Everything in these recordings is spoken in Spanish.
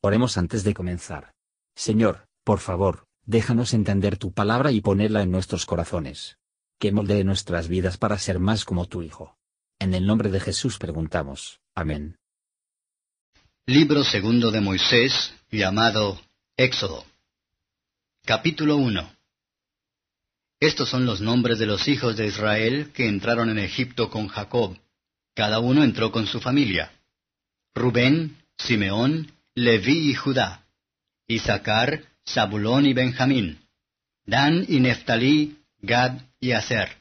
Oremos antes de comenzar. Señor, por favor, déjanos entender tu palabra y ponerla en nuestros corazones. Que moldee nuestras vidas para ser más como tu Hijo. En el nombre de Jesús preguntamos. Amén. Libro segundo de Moisés, llamado Éxodo. Capítulo 1 Estos son los nombres de los hijos de Israel que entraron en Egipto con Jacob. Cada uno entró con su familia. Rubén, Simeón, Leví y Judá, Isaacar, Zabulón y Benjamín, Dan y Neftalí, Gad y Aser.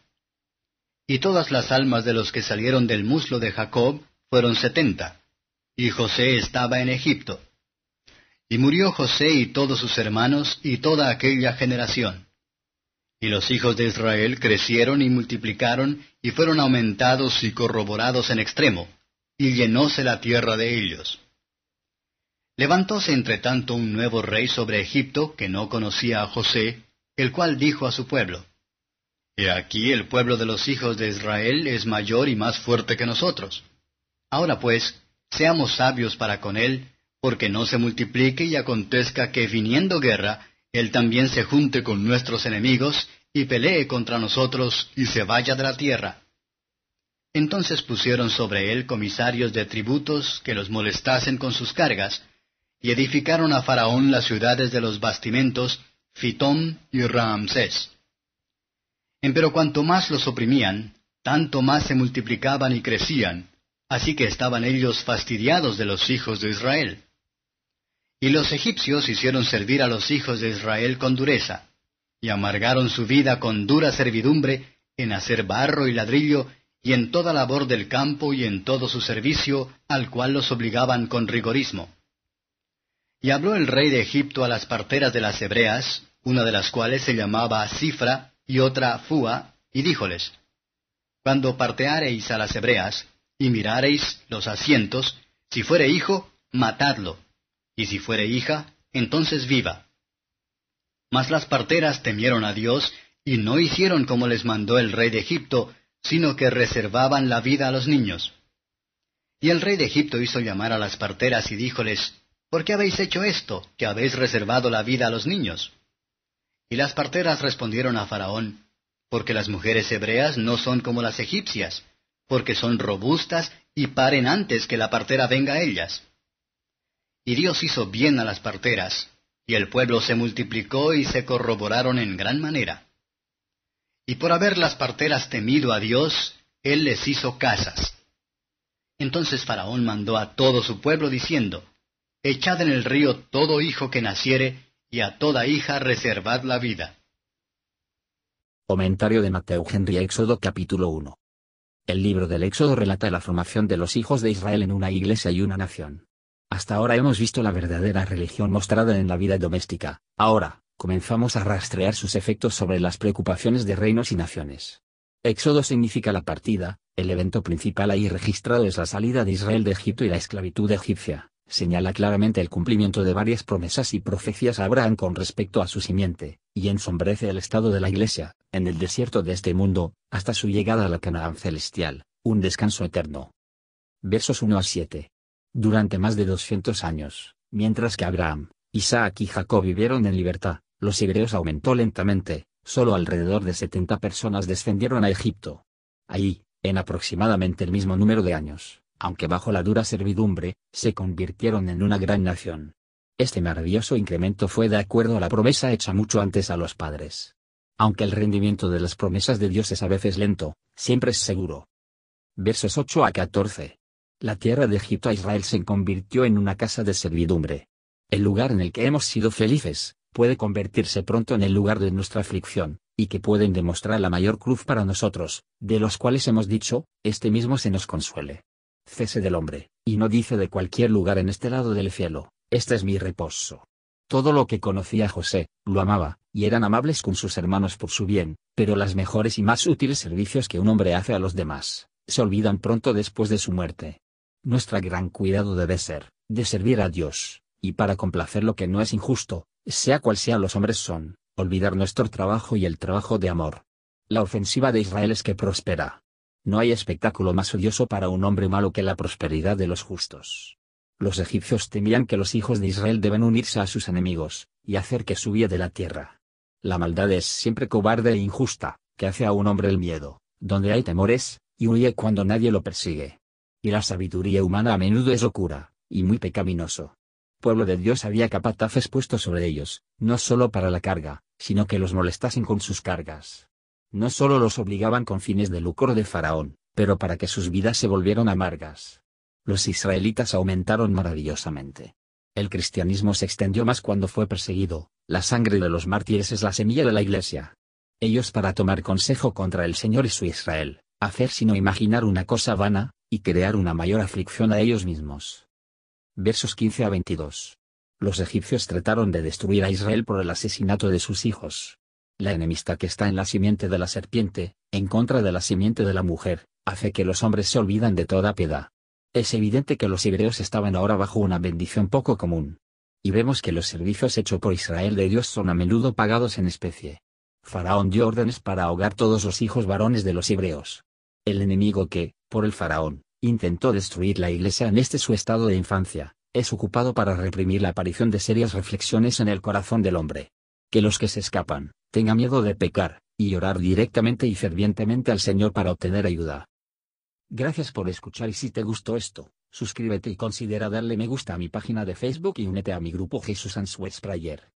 Y todas las almas de los que salieron del muslo de Jacob fueron setenta, y José estaba en Egipto. Y murió José y todos sus hermanos y toda aquella generación. Y los hijos de Israel crecieron y multiplicaron y fueron aumentados y corroborados en extremo, y llenóse la tierra de ellos. Levantóse entre tanto un nuevo rey sobre Egipto que no conocía a José, el cual dijo a su pueblo, He aquí el pueblo de los hijos de Israel es mayor y más fuerte que nosotros. Ahora pues, seamos sabios para con él, porque no se multiplique y acontezca que viniendo guerra, él también se junte con nuestros enemigos y pelee contra nosotros y se vaya de la tierra. Entonces pusieron sobre él comisarios de tributos que los molestasen con sus cargas, y edificaron a Faraón las ciudades de los bastimentos, Fitón y Ramsés. Empero cuanto más los oprimían, tanto más se multiplicaban y crecían, así que estaban ellos fastidiados de los hijos de Israel. Y los egipcios hicieron servir a los hijos de Israel con dureza, y amargaron su vida con dura servidumbre en hacer barro y ladrillo, y en toda labor del campo y en todo su servicio, al cual los obligaban con rigorismo. Y habló el rey de Egipto a las parteras de las hebreas, una de las cuales se llamaba Cifra y otra Fua, y díjoles, Cuando parteareis a las hebreas, y mirareis los asientos, si fuere hijo, matadlo, y si fuere hija, entonces viva. Mas las parteras temieron a Dios, y no hicieron como les mandó el rey de Egipto, sino que reservaban la vida a los niños. Y el rey de Egipto hizo llamar a las parteras y díjoles, ¿Por qué habéis hecho esto, que habéis reservado la vida a los niños? Y las parteras respondieron a Faraón, Porque las mujeres hebreas no son como las egipcias, porque son robustas y paren antes que la partera venga a ellas. Y Dios hizo bien a las parteras, y el pueblo se multiplicó y se corroboraron en gran manera. Y por haber las parteras temido a Dios, Él les hizo casas. Entonces Faraón mandó a todo su pueblo diciendo, Echad en el río todo hijo que naciere, y a toda hija reservad la vida. Comentario de Mateo Henry Éxodo capítulo 1. El libro del Éxodo relata la formación de los hijos de Israel en una iglesia y una nación. Hasta ahora hemos visto la verdadera religión mostrada en la vida doméstica, ahora, comenzamos a rastrear sus efectos sobre las preocupaciones de reinos y naciones. Éxodo significa la partida, el evento principal ahí registrado es la salida de Israel de Egipto y la esclavitud egipcia señala claramente el cumplimiento de varias promesas y profecías a Abraham con respecto a su simiente, y ensombrece el estado de la Iglesia, en el desierto de este mundo, hasta su llegada a la Canaán celestial, un descanso eterno. Versos 1 a 7. Durante más de 200 años, mientras que Abraham, Isaac y Jacob vivieron en libertad, los hebreos aumentó lentamente, solo alrededor de 70 personas descendieron a Egipto. Ahí, en aproximadamente el mismo número de años, aunque bajo la dura servidumbre, se convirtieron en una gran nación. Este maravilloso incremento fue de acuerdo a la promesa hecha mucho antes a los padres. Aunque el rendimiento de las promesas de Dios es a veces lento, siempre es seguro. Versos 8 a 14. La tierra de Egipto a Israel se convirtió en una casa de servidumbre. El lugar en el que hemos sido felices, puede convertirse pronto en el lugar de nuestra aflicción, y que pueden demostrar la mayor cruz para nosotros, de los cuales hemos dicho, este mismo se nos consuele cese del hombre, y no dice de cualquier lugar en este lado del cielo, este es mi reposo. Todo lo que conocía José, lo amaba, y eran amables con sus hermanos por su bien, pero las mejores y más útiles servicios que un hombre hace a los demás, se olvidan pronto después de su muerte. Nuestra gran cuidado debe ser, de servir a Dios, y para complacer lo que no es injusto, sea cual sea los hombres son, olvidar nuestro trabajo y el trabajo de amor. La ofensiva de Israel es que prospera, no hay espectáculo más odioso para un hombre malo que la prosperidad de los justos. Los egipcios temían que los hijos de Israel deben unirse a sus enemigos, y hacer que subiera de la tierra. La maldad es siempre cobarde e injusta, que hace a un hombre el miedo, donde hay temores, y huye cuando nadie lo persigue. Y la sabiduría humana a menudo es locura, y muy pecaminoso. Pueblo de Dios había capataces puestos sobre ellos, no solo para la carga, sino que los molestasen con sus cargas. No solo los obligaban con fines de lucro de Faraón, pero para que sus vidas se volvieran amargas. Los israelitas aumentaron maravillosamente. El cristianismo se extendió más cuando fue perseguido, la sangre de los mártires es la semilla de la iglesia. Ellos para tomar consejo contra el Señor y su Israel, hacer sino imaginar una cosa vana, y crear una mayor aflicción a ellos mismos. Versos 15 a 22. Los egipcios trataron de destruir a Israel por el asesinato de sus hijos. La enemistad que está en la simiente de la serpiente, en contra de la simiente de la mujer, hace que los hombres se olvidan de toda piedad. Es evidente que los hebreos estaban ahora bajo una bendición poco común. Y vemos que los servicios hechos por Israel de Dios son a menudo pagados en especie. Faraón dio órdenes para ahogar todos los hijos varones de los hebreos. El enemigo que, por el faraón, intentó destruir la iglesia en este su estado de infancia, es ocupado para reprimir la aparición de serias reflexiones en el corazón del hombre. Que los que se escapan, tengan miedo de pecar, y orar directamente y fervientemente al Señor para obtener ayuda. Gracias por escuchar y si te gustó esto, suscríbete y considera darle me gusta a mi página de Facebook y únete a mi grupo Jesús Answers Prayer.